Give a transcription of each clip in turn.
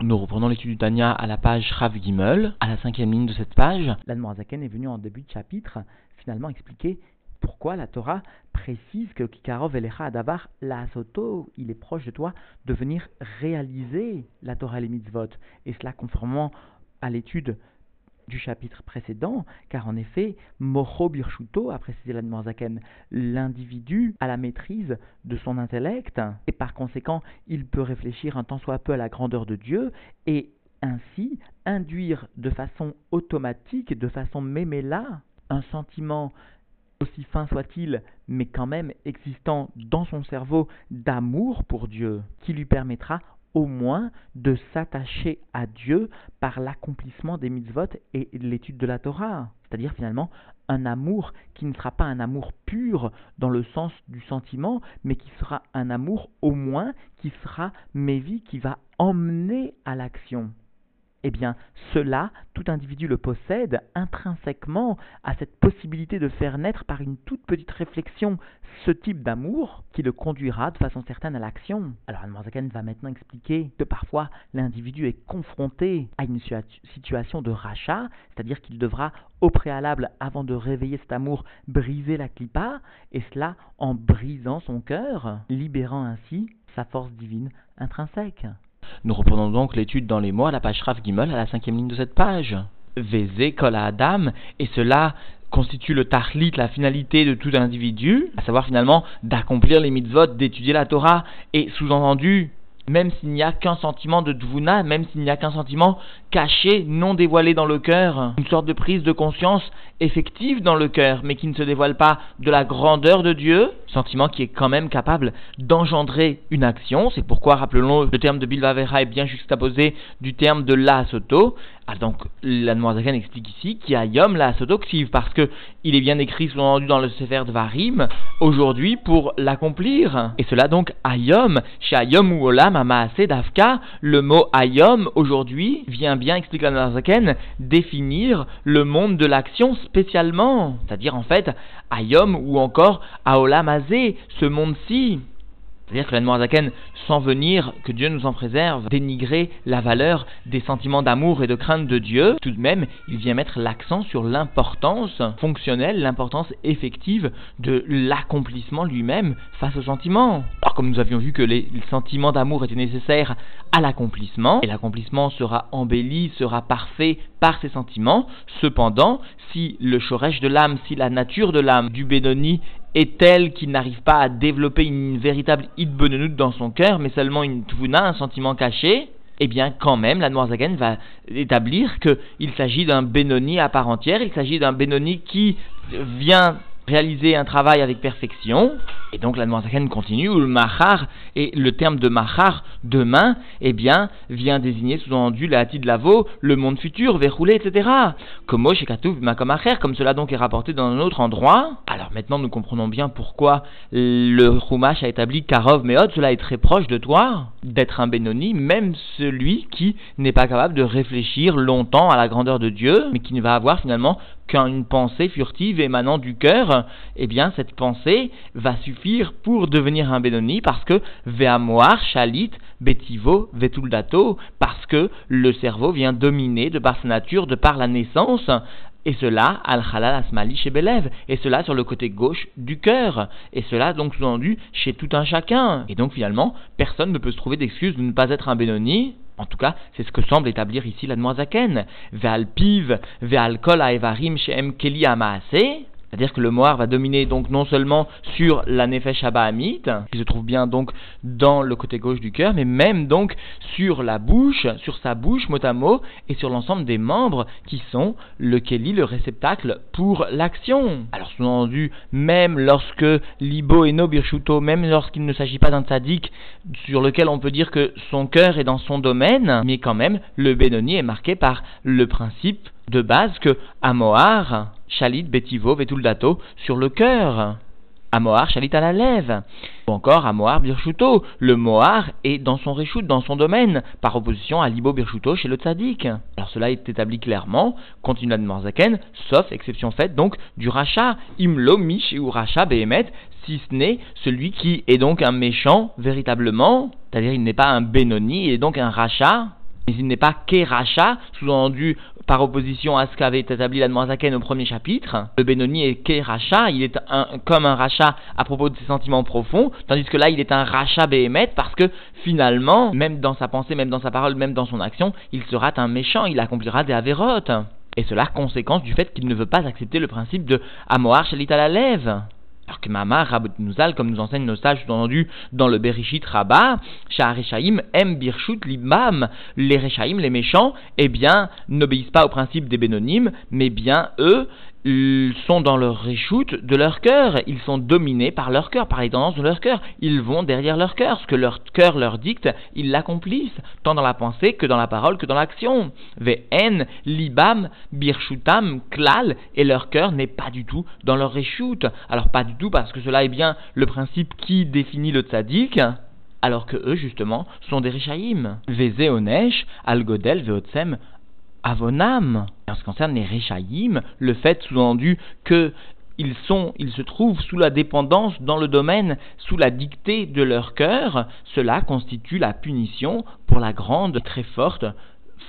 Nous reprenons l'étude du Tanya à la page Rav Gimel, à la cinquième ligne de cette page. L'Anmoazaken est venu en début de chapitre finalement expliquer pourquoi la Torah précise que Kikarov Elecha Adavar la Soto, il est proche de toi de venir réaliser la Torah et les mitzvot. Et cela conformément à l'étude du chapitre précédent, car en effet, Mocho Birshuto a précisé l'Admorzaken, l'individu a la maîtrise de son intellect, et par conséquent, il peut réfléchir un tant soit peu à la grandeur de Dieu, et ainsi induire de façon automatique, de façon méméla, un sentiment aussi fin soit-il, mais quand même existant dans son cerveau d'amour pour Dieu, qui lui permettra au moins de s'attacher à Dieu par l'accomplissement des mitzvot et l'étude de la Torah. C'est-à-dire finalement un amour qui ne sera pas un amour pur dans le sens du sentiment, mais qui sera un amour au moins qui sera vie, qui va emmener à l'action eh bien, cela, tout individu le possède intrinsèquement à cette possibilité de faire naître par une toute petite réflexion ce type d'amour qui le conduira de façon certaine à l'action. Alors, Anne va maintenant expliquer que parfois l'individu est confronté à une situation de rachat, c'est-à-dire qu'il devra au préalable, avant de réveiller cet amour, briser la clipa, et cela en brisant son cœur, libérant ainsi sa force divine intrinsèque. Nous reprenons donc l'étude dans les mots à la page Rav Gimel, à la cinquième ligne de cette page. Vézé Adam, et cela constitue le tahlit, la finalité de tout individu, à savoir finalement d'accomplir les mitzvot, d'étudier la Torah, et sous-entendu, même s'il n'y a qu'un sentiment de dvuna, même s'il n'y a qu'un sentiment caché, non dévoilé dans le cœur, une sorte de prise de conscience effective dans le cœur, mais qui ne se dévoile pas de la grandeur de Dieu, sentiment qui est quand même capable d'engendrer une action. C'est pourquoi, rappelons le terme de Bilvavera est bien juxtaposé du terme de la soto. Ah, donc, la Noirzakan explique ici qu'il y a Yom la sotoxive, parce que il est bien écrit, sous-entendu dans le Sefer de Varim, aujourd'hui pour l'accomplir. Et cela donc, Ayom, chez Ayom ou Olam, Amaase Dafka, le mot Ayom, aujourd'hui, vient bien, explique la Noirzakan, définir le monde de l'action spécialement. C'est-à-dire, en fait, Ayom ou encore Aolam ce monde-ci. C'est-à-dire que la sans venir, que Dieu nous en préserve, dénigrer la valeur des sentiments d'amour et de crainte de Dieu, tout de même, il vient mettre l'accent sur l'importance fonctionnelle, l'importance effective de l'accomplissement lui-même face aux sentiments. Alors, comme nous avions vu que les, sentiments d'amour étaient nécessaires à l'accomplissement, et l'accomplissement sera embelli, sera parfait par ces sentiments, cependant, si le chorèche de l'âme, si la nature de l'âme du Bédoni est telle qu'il n'arrive pas à développer une véritable idbonenout dans son cœur, mais seulement une tvuna, un sentiment caché, eh bien, quand même, la Noirzagen va établir qu'il s'agit d'un Benoni à part entière, il s'agit d'un Benoni qui vient réaliser un travail avec perfection. Et donc la Noirzaken continue, où le mahar, et le terme de mahar, demain, eh bien, vient désigner sous-entendu la de lavo, le monde futur, verroulé, etc. Comme comme cela donc est rapporté dans un autre endroit. Alors maintenant nous comprenons bien pourquoi le Chumash a établi Karov Meod, cela est très proche de toi, d'être un Benoni, même celui qui n'est pas capable de réfléchir longtemps à la grandeur de Dieu, mais qui ne va avoir finalement qu'une pensée furtive émanant du cœur, eh bien cette pensée va suffire pour devenir un Benoni parce que Veamoar, Chalit, Betivo, Vetuldato, parce que le cerveau vient dominer de par sa nature, de par la naissance, et cela, al-halal asmali chez Belev, et cela sur le côté gauche du cœur, et cela donc sous-entendu chez tout un chacun. Et donc finalement, personne ne peut se trouver d'excuse de ne pas être un Benoni, en tout cas, c'est ce que semble établir ici la Noazaken. Ve'al piv, ve'al kol aevarim she'em keli amaase. C'est-à-dire que le Moar va dominer donc non seulement sur la Nefesh Abahamit, qui se trouve bien donc dans le côté gauche du cœur, mais même donc sur la bouche, sur sa bouche mot à mot, et sur l'ensemble des membres qui sont le Keli, le réceptacle pour l'action. Alors sous-entendu, même lorsque Libo et No Birchuto, même lorsqu'il ne s'agit pas d'un tzaddik sur lequel on peut dire que son cœur est dans son domaine, mais quand même le Benoni est marqué par le principe de base que Amoar, Chalit, Betivo, Vetuldato sur le cœur. Amoar, Chalit à la lèvre. Ou encore Amoar, Birchuto. Le Moar est dans son réchoute, dans son domaine, par opposition à Libo Birchuto chez le Tzadik. Alors cela est établi clairement, continue la Morzaken, sauf exception faite donc du rachat. Imlo, Mish ou rachat, Behemet, si ce n'est celui qui est donc un méchant véritablement, c'est-à-dire il n'est pas un Benoni, il est donc un rachat, mais il n'est pas Keracha, sous-entendu par opposition à ce qu'avait établi la Zaken au premier chapitre. Le Benoni est Keracha, il est comme un rachat à propos de ses sentiments profonds, tandis que là il est un rachat Behemet parce que finalement, même dans sa pensée, même dans sa parole, même dans son action, il sera un méchant, il accomplira des avérotes. Et cela conséquence du fait qu'il ne veut pas accepter le principe de Amoar Shalit à lève. Alors que Mama Rabot comme nous enseignent nos sages entendu dans le Berishit Rabba, Sha'arechaim M Birshut Libam, les Rechaim, les méchants, eh bien, n'obéissent pas au principe des Bénonymes, mais bien eux, sont dans leur réchoute de leur cœur, ils sont dominés par leur cœur, par les tendances de leur cœur, ils vont derrière leur cœur, ce que leur cœur leur dicte, ils l'accomplissent, tant dans la pensée que dans la parole que dans l'action. Vn, libam, birchutam, klal, et leur cœur n'est pas du tout dans leur réchoute. Alors pas du tout parce que cela est bien le principe qui définit le tzaddik, alors que eux, justement, sont des Rishaïm. Veze onesh, algodel, veotsem, avonam. En ce qui concerne les Rechaïm, le fait sous-entendu que ils sont, ils se trouvent sous la dépendance dans le domaine, sous la dictée de leur cœur, cela constitue la punition pour la grande, très forte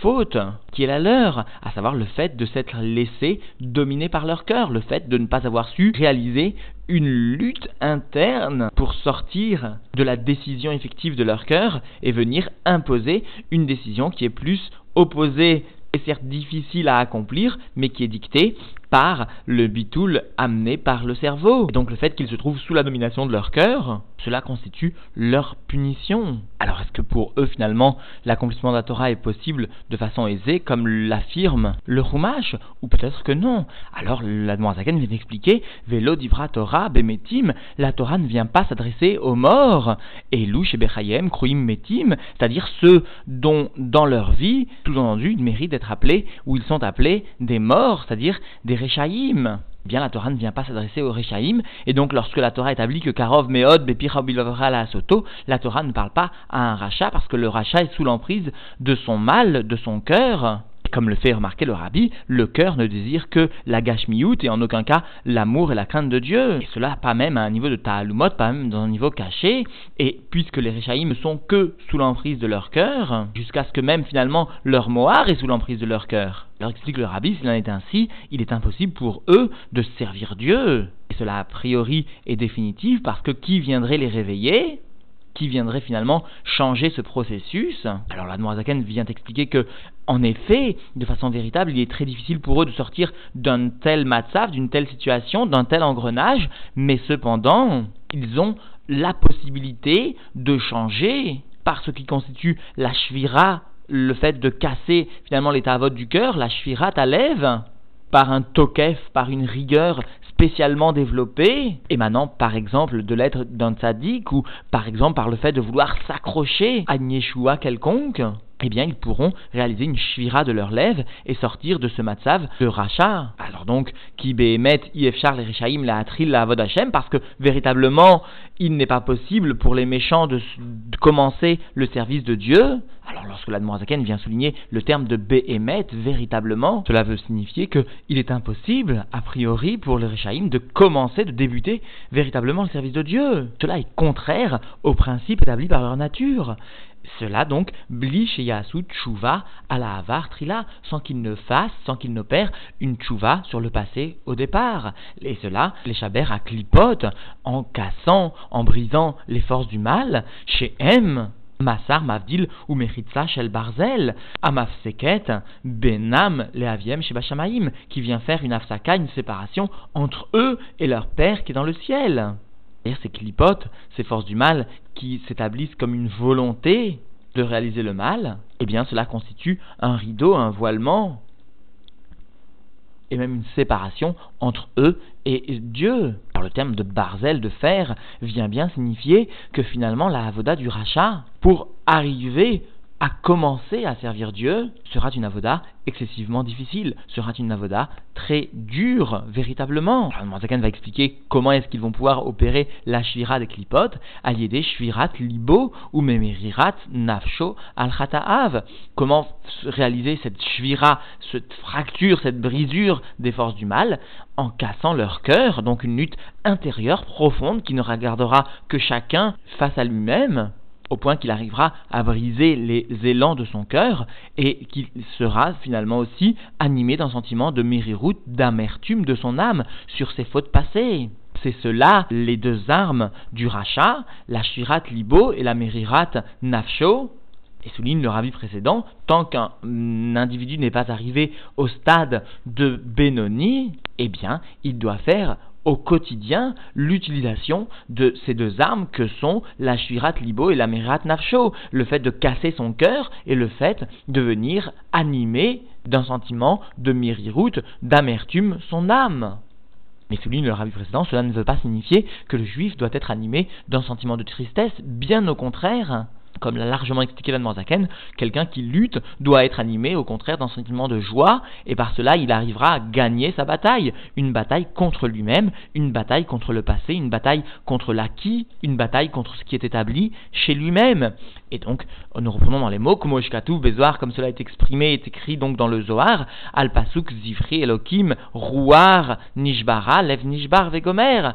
faute qui est la leur, à savoir le fait de s'être laissé dominer par leur cœur, le fait de ne pas avoir su réaliser une lutte interne pour sortir de la décision effective de leur cœur et venir imposer une décision qui est plus opposée est certes difficile à accomplir, mais qui est dicté par le bitoul amené par le cerveau. Et donc le fait qu'ils se trouvent sous la domination de leur cœur, cela constitue leur punition. Alors est-ce que pour eux finalement l'accomplissement de la Torah est possible de façon aisée comme l'affirme le Chumash Ou peut-être que non? Alors la Zaken vient d'expliquer Velo divra Torah bemetim, la Torah ne vient pas s'adresser aux morts. Et louche bechayem kruim metim, c'est-à-dire ceux dont dans leur vie, tout entendu, ils méritent d'être appelés, ou ils sont appelés des morts, c'est-à-dire des Bien, la Torah ne vient pas s'adresser aux Rechaïm, et donc lorsque la Torah établit que Karov, Meod, la Soto, la Torah ne parle pas à un rachat parce que le rachat est sous l'emprise de son mal, de son cœur. Comme le fait remarquer le rabbi, le cœur ne désire que la gashmiout et en aucun cas l'amour et la crainte de Dieu. Et cela pas même à un niveau de ta'alumot, pas même dans un niveau caché. Et puisque les Réchaïm ne sont que sous l'emprise de leur cœur, jusqu'à ce que même finalement leur moar est sous l'emprise de leur cœur. Alors explique le rabbi, s'il en est ainsi, il est impossible pour eux de servir Dieu. Et cela a priori est définitif parce que qui viendrait les réveiller? Qui viendrait finalement changer ce processus. Alors la Noirzaken vient expliquer que, en effet, de façon véritable, il est très difficile pour eux de sortir d'un tel matzav, d'une telle situation, d'un tel engrenage, mais cependant, ils ont la possibilité de changer par ce qui constitue la shvira, le fait de casser finalement l'état vote du cœur, la shvira t'alève par un tokef, par une rigueur spécialement développé, émanant par exemple de l'être d'un tzaddik ou par exemple par le fait de vouloir s'accrocher à une quelconque, eh bien, ils pourront réaliser une shvira de leurs lèvres et sortir de ce matzav de rachat. Alors donc, qui behemet ifchar les rechaim la atril la avod parce que véritablement, il n'est pas possible pour les méchants de, commencer le service de Dieu. Alors lorsque la l'Admorazaken vient souligner le terme de behemet, véritablement, cela veut signifier qu'il est impossible, a priori, pour les rechaim de commencer, de débuter véritablement le service de Dieu. Cela est contraire aux principes établis par leur nature. Cela donc, bli sheyasu tchouva à la avar trila, sans qu'il ne fasse, sans qu'il n'opère une tchouva sur le passé au départ. Et cela, les chabers à clipote, en cassant, en brisant les forces du mal, chez M. Massar Mavdil ou Meritza Shel Barzel, Amafseket, Benam Leaviem Shebashamaim, qui vient faire une afsaka, une séparation entre eux et leur Père qui est dans le ciel. Et ces clipotes, ces forces du mal qui s'établissent comme une volonté de réaliser le mal, eh bien cela constitue un rideau, un voilement, et même une séparation entre eux et Dieu. Alors le terme de barzel, de fer, vient bien signifier que finalement la avoda du rachat, pour arriver à commencer à servir Dieu sera une avoda excessivement difficile, sera une avoda très dure, véritablement. Alors, va expliquer comment est-ce qu'ils vont pouvoir opérer la shvira des clipotes, à des shvirat libo ou memerirat nafsho al -Av. Comment réaliser cette shvira, cette fracture, cette brisure des forces du mal en cassant leur cœur, donc une lutte intérieure profonde qui ne regardera que chacun face à lui-même au point qu'il arrivera à briser les élans de son cœur et qu'il sera finalement aussi animé d'un sentiment de mériroute, d'amertume de son âme sur ses fautes passées. C'est cela les deux armes du rachat, la shirat libo et la merirat nafsho, et souligne le ravi précédent, tant qu'un individu n'est pas arrivé au stade de Benoni, eh bien, il doit faire au quotidien l'utilisation de ces deux armes que sont la Shvirat Libo et la Merat Nafsho, le fait de casser son cœur et le fait de venir animer d'un sentiment de miriroute, d'amertume son âme. Mais souligne le rabbi précédent, cela ne veut pas signifier que le juif doit être animé d'un sentiment de tristesse, bien au contraire comme l'a largement expliqué Van Morzaken, quelqu'un qui lutte doit être animé au contraire d'un sentiment de joie, et par cela il arrivera à gagner sa bataille. Une bataille contre lui-même, une bataille contre le passé, une bataille contre l'acquis, une bataille contre ce qui est établi chez lui-même. Et donc, nous reprenons dans les mots, comme Bezoar, comme cela est exprimé, est écrit donc dans le Zohar, Al Pasuk Zifri Elokim, Rouar, Nishbara, Lev Nishbar Vegomer.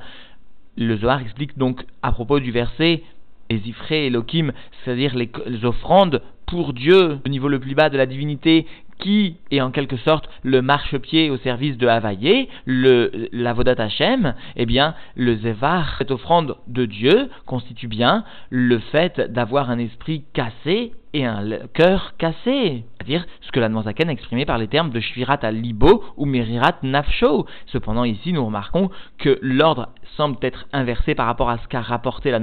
Le Zohar explique donc à propos du verset les Ifré Elohim, c'est-à-dire les, offrandes pour Dieu, au niveau le plus bas de la divinité, qui est en quelque sorte le marchepied au service de Havaïe, le l'avodat Hashem, eh bien, le Zevar, cette offrande de Dieu, constitue bien le fait d'avoir un esprit cassé et un cœur cassé. C'est-à-dire ce que la a exprimé par les termes de Shvirat al-Libo ou Merirat Nafsho. Cependant, ici, nous remarquons que l'ordre semble être inversé par rapport à ce qu'a rapporté la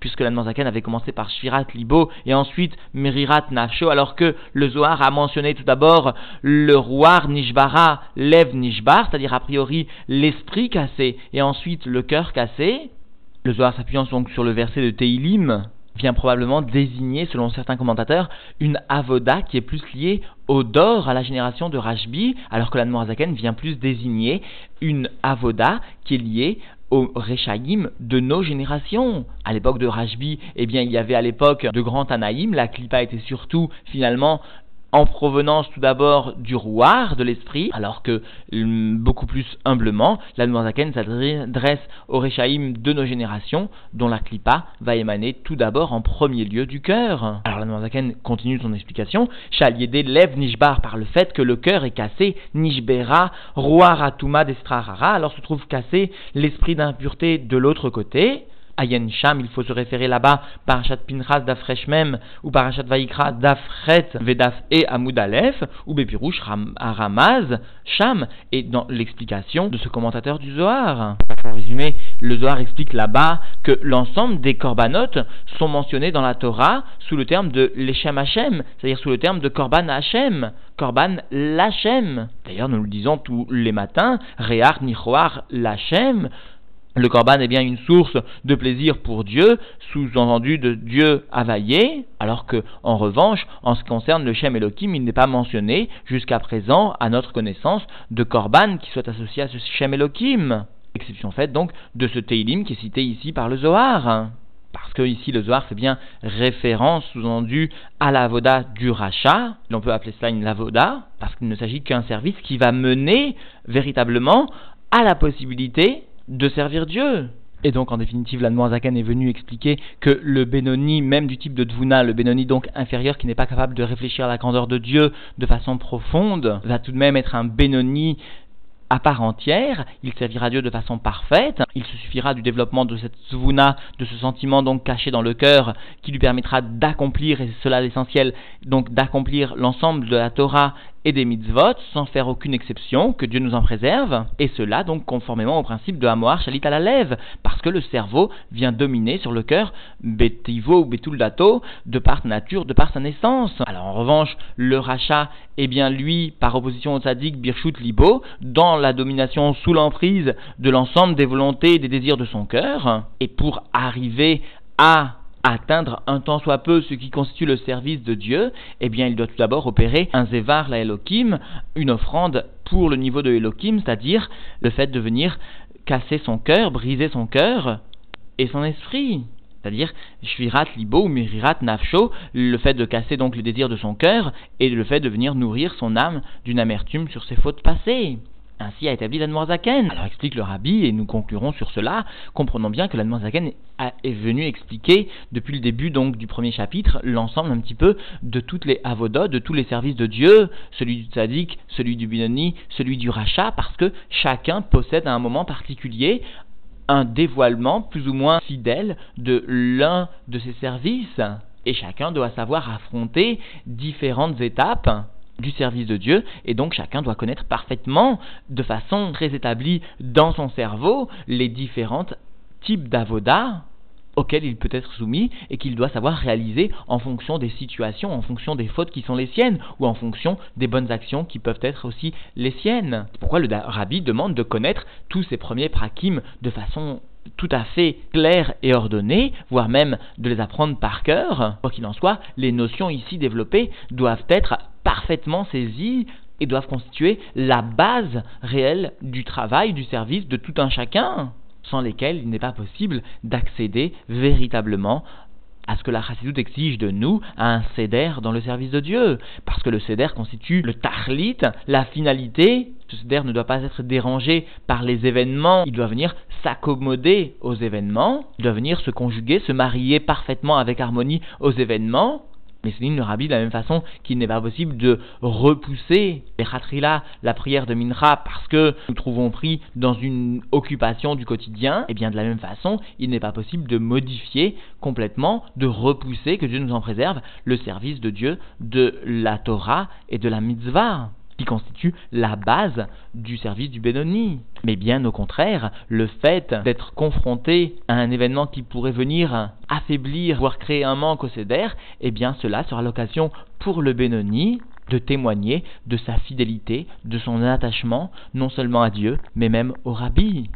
puisque la avait commencé par Shvirat Libo et ensuite Merirat Nafsho, alors que le Zohar a mentionné tout d'abord le roi Nishbara, Lev Nishbar, c'est-à-dire a priori l'esprit cassé et ensuite le cœur cassé. Le Zohar s'appuyant donc sur le verset de Teilim, vient probablement désigner, selon certains commentateurs, une avoda qui est plus liée au dor à la génération de Rajbi, alors que la Noirzaken vient plus désigner une avoda qui est liée au Rechaïm de nos générations. À l'époque de Rajbi, eh bien, il y avait à l'époque de grands Tanaïm, la Klippa était surtout finalement en provenance tout d'abord du rouard de l'esprit, alors que hum, beaucoup plus humblement, la Zaken s'adresse au Rechaïm de nos générations, dont la Klippa va émaner tout d'abord en premier lieu du cœur. Alors la Zaken continue son explication, Chaliédé lève Nishbar par le fait que le cœur est cassé, Nishbera, Rouar Atuma d'Estrahara, alors se trouve cassé l'esprit d'impureté de l'autre côté, Ayen Sham, il faut se référer là-bas, Parashat Pinchas d'Afresh Mem, ou Parashat Vaikra d'Afret Vedaf et Amoud ou Bepirouche Aramaz, Sham, et dans l'explication de ce commentateur du Zohar. Pour résumer, le Zohar explique là-bas que l'ensemble des korbanot sont mentionnés dans la Torah sous le terme de l'Eshem Hashem, c'est-à-dire sous le terme de Korban Hashem, Korban Lachem. D'ailleurs, nous le disons tous les matins, Reach Nichoar Lachem, le korban est bien une source de plaisir pour Dieu, sous-entendu de Dieu availlé, alors que, en revanche, en ce qui concerne le Shem Elohim, il n'est pas mentionné jusqu'à présent, à notre connaissance, de korban qui soit associé à ce Shem Elohim. Exception faite donc de ce Teilim qui est cité ici par le Zohar. Parce que ici le Zohar fait bien référence sous-entendu à la voda du rachat, l'on peut appeler cela une lavoda, parce qu'il ne s'agit qu'un service qui va mener véritablement à la possibilité de servir Dieu. Et donc, en définitive, la Zaken est venu expliquer que le Benoni, même du type de Dvuna, le Benoni donc inférieur qui n'est pas capable de réfléchir à la grandeur de Dieu de façon profonde, va tout de même être un Benoni à part entière, il servira Dieu de façon parfaite, il se suffira du développement de cette svuna, de ce sentiment donc caché dans le cœur, qui lui permettra d'accomplir, et c'est cela l'essentiel, donc d'accomplir l'ensemble de la Torah et des mitzvot sans faire aucune exception, que Dieu nous en préserve, et cela donc conformément au principe de Hamoar Shalit à la lève, parce que le cerveau vient dominer sur le cœur Betivo ou Betul Dato, de par nature, de par sa naissance. Alors en revanche, le rachat, eh bien lui, par opposition au tzaddik Birchut Libo, dans la domination sous l'emprise de l'ensemble des volontés et des désirs de son cœur, et pour arriver à atteindre un tant soit peu ce qui constitue le service de Dieu, eh bien il doit tout d'abord opérer un Zevar la Elohim, une offrande pour le niveau de Elohim, c'est-à-dire le fait de venir casser son cœur, briser son cœur et son esprit. C'est-à-dire, Shvirat Libo ou le fait de casser donc le désir de son cœur et le fait de venir nourrir son âme d'une amertume sur ses fautes passées. Ainsi a établi l'Admorazaken. Alors explique le rabbi, et nous conclurons sur cela, comprenons bien que l'Admorazaken est venu expliquer, depuis le début donc du premier chapitre, l'ensemble un petit peu de toutes les avodas, de tous les services de Dieu, celui du tzaddik, celui du binoni, celui du rachat, parce que chacun possède à un moment particulier un dévoilement plus ou moins fidèle de l'un de ses services. Et chacun doit savoir affronter différentes étapes du service de Dieu, et donc chacun doit connaître parfaitement, de façon très établie dans son cerveau, les différents types d'avoda auxquels il peut être soumis et qu'il doit savoir réaliser en fonction des situations, en fonction des fautes qui sont les siennes, ou en fonction des bonnes actions qui peuvent être aussi les siennes. C'est pourquoi le rabbi demande de connaître tous ces premiers prakim de façon tout à fait claire et ordonnée, voire même de les apprendre par cœur. Quoi qu'il en soit, les notions ici développées doivent être parfaitement saisies et doivent constituer la base réelle du travail, du service de tout un chacun, sans lesquels il n'est pas possible d'accéder véritablement à ce que la chassidoute exige de nous, à un céder dans le service de Dieu. Parce que le céder constitue le tahlit, la finalité. Ce céder ne doit pas être dérangé par les événements. Il doit venir s'accommoder aux événements. Il doit venir se conjuguer, se marier parfaitement avec harmonie aux événements. Mais souligne le rabbi de la même façon qu'il n'est pas possible de repousser les khatrila, la prière de Mincha, parce que nous trouvons pris dans une occupation du quotidien, et eh bien de la même façon, il n'est pas possible de modifier complètement, de repousser, que Dieu nous en préserve, le service de Dieu de la Torah et de la mitzvah qui constitue la base du service du Benoni. Mais bien au contraire, le fait d'être confronté à un événement qui pourrait venir affaiblir, voire créer un manque au Seder, eh bien cela sera l'occasion pour le Benoni de témoigner de sa fidélité, de son attachement, non seulement à Dieu, mais même au Rabbi.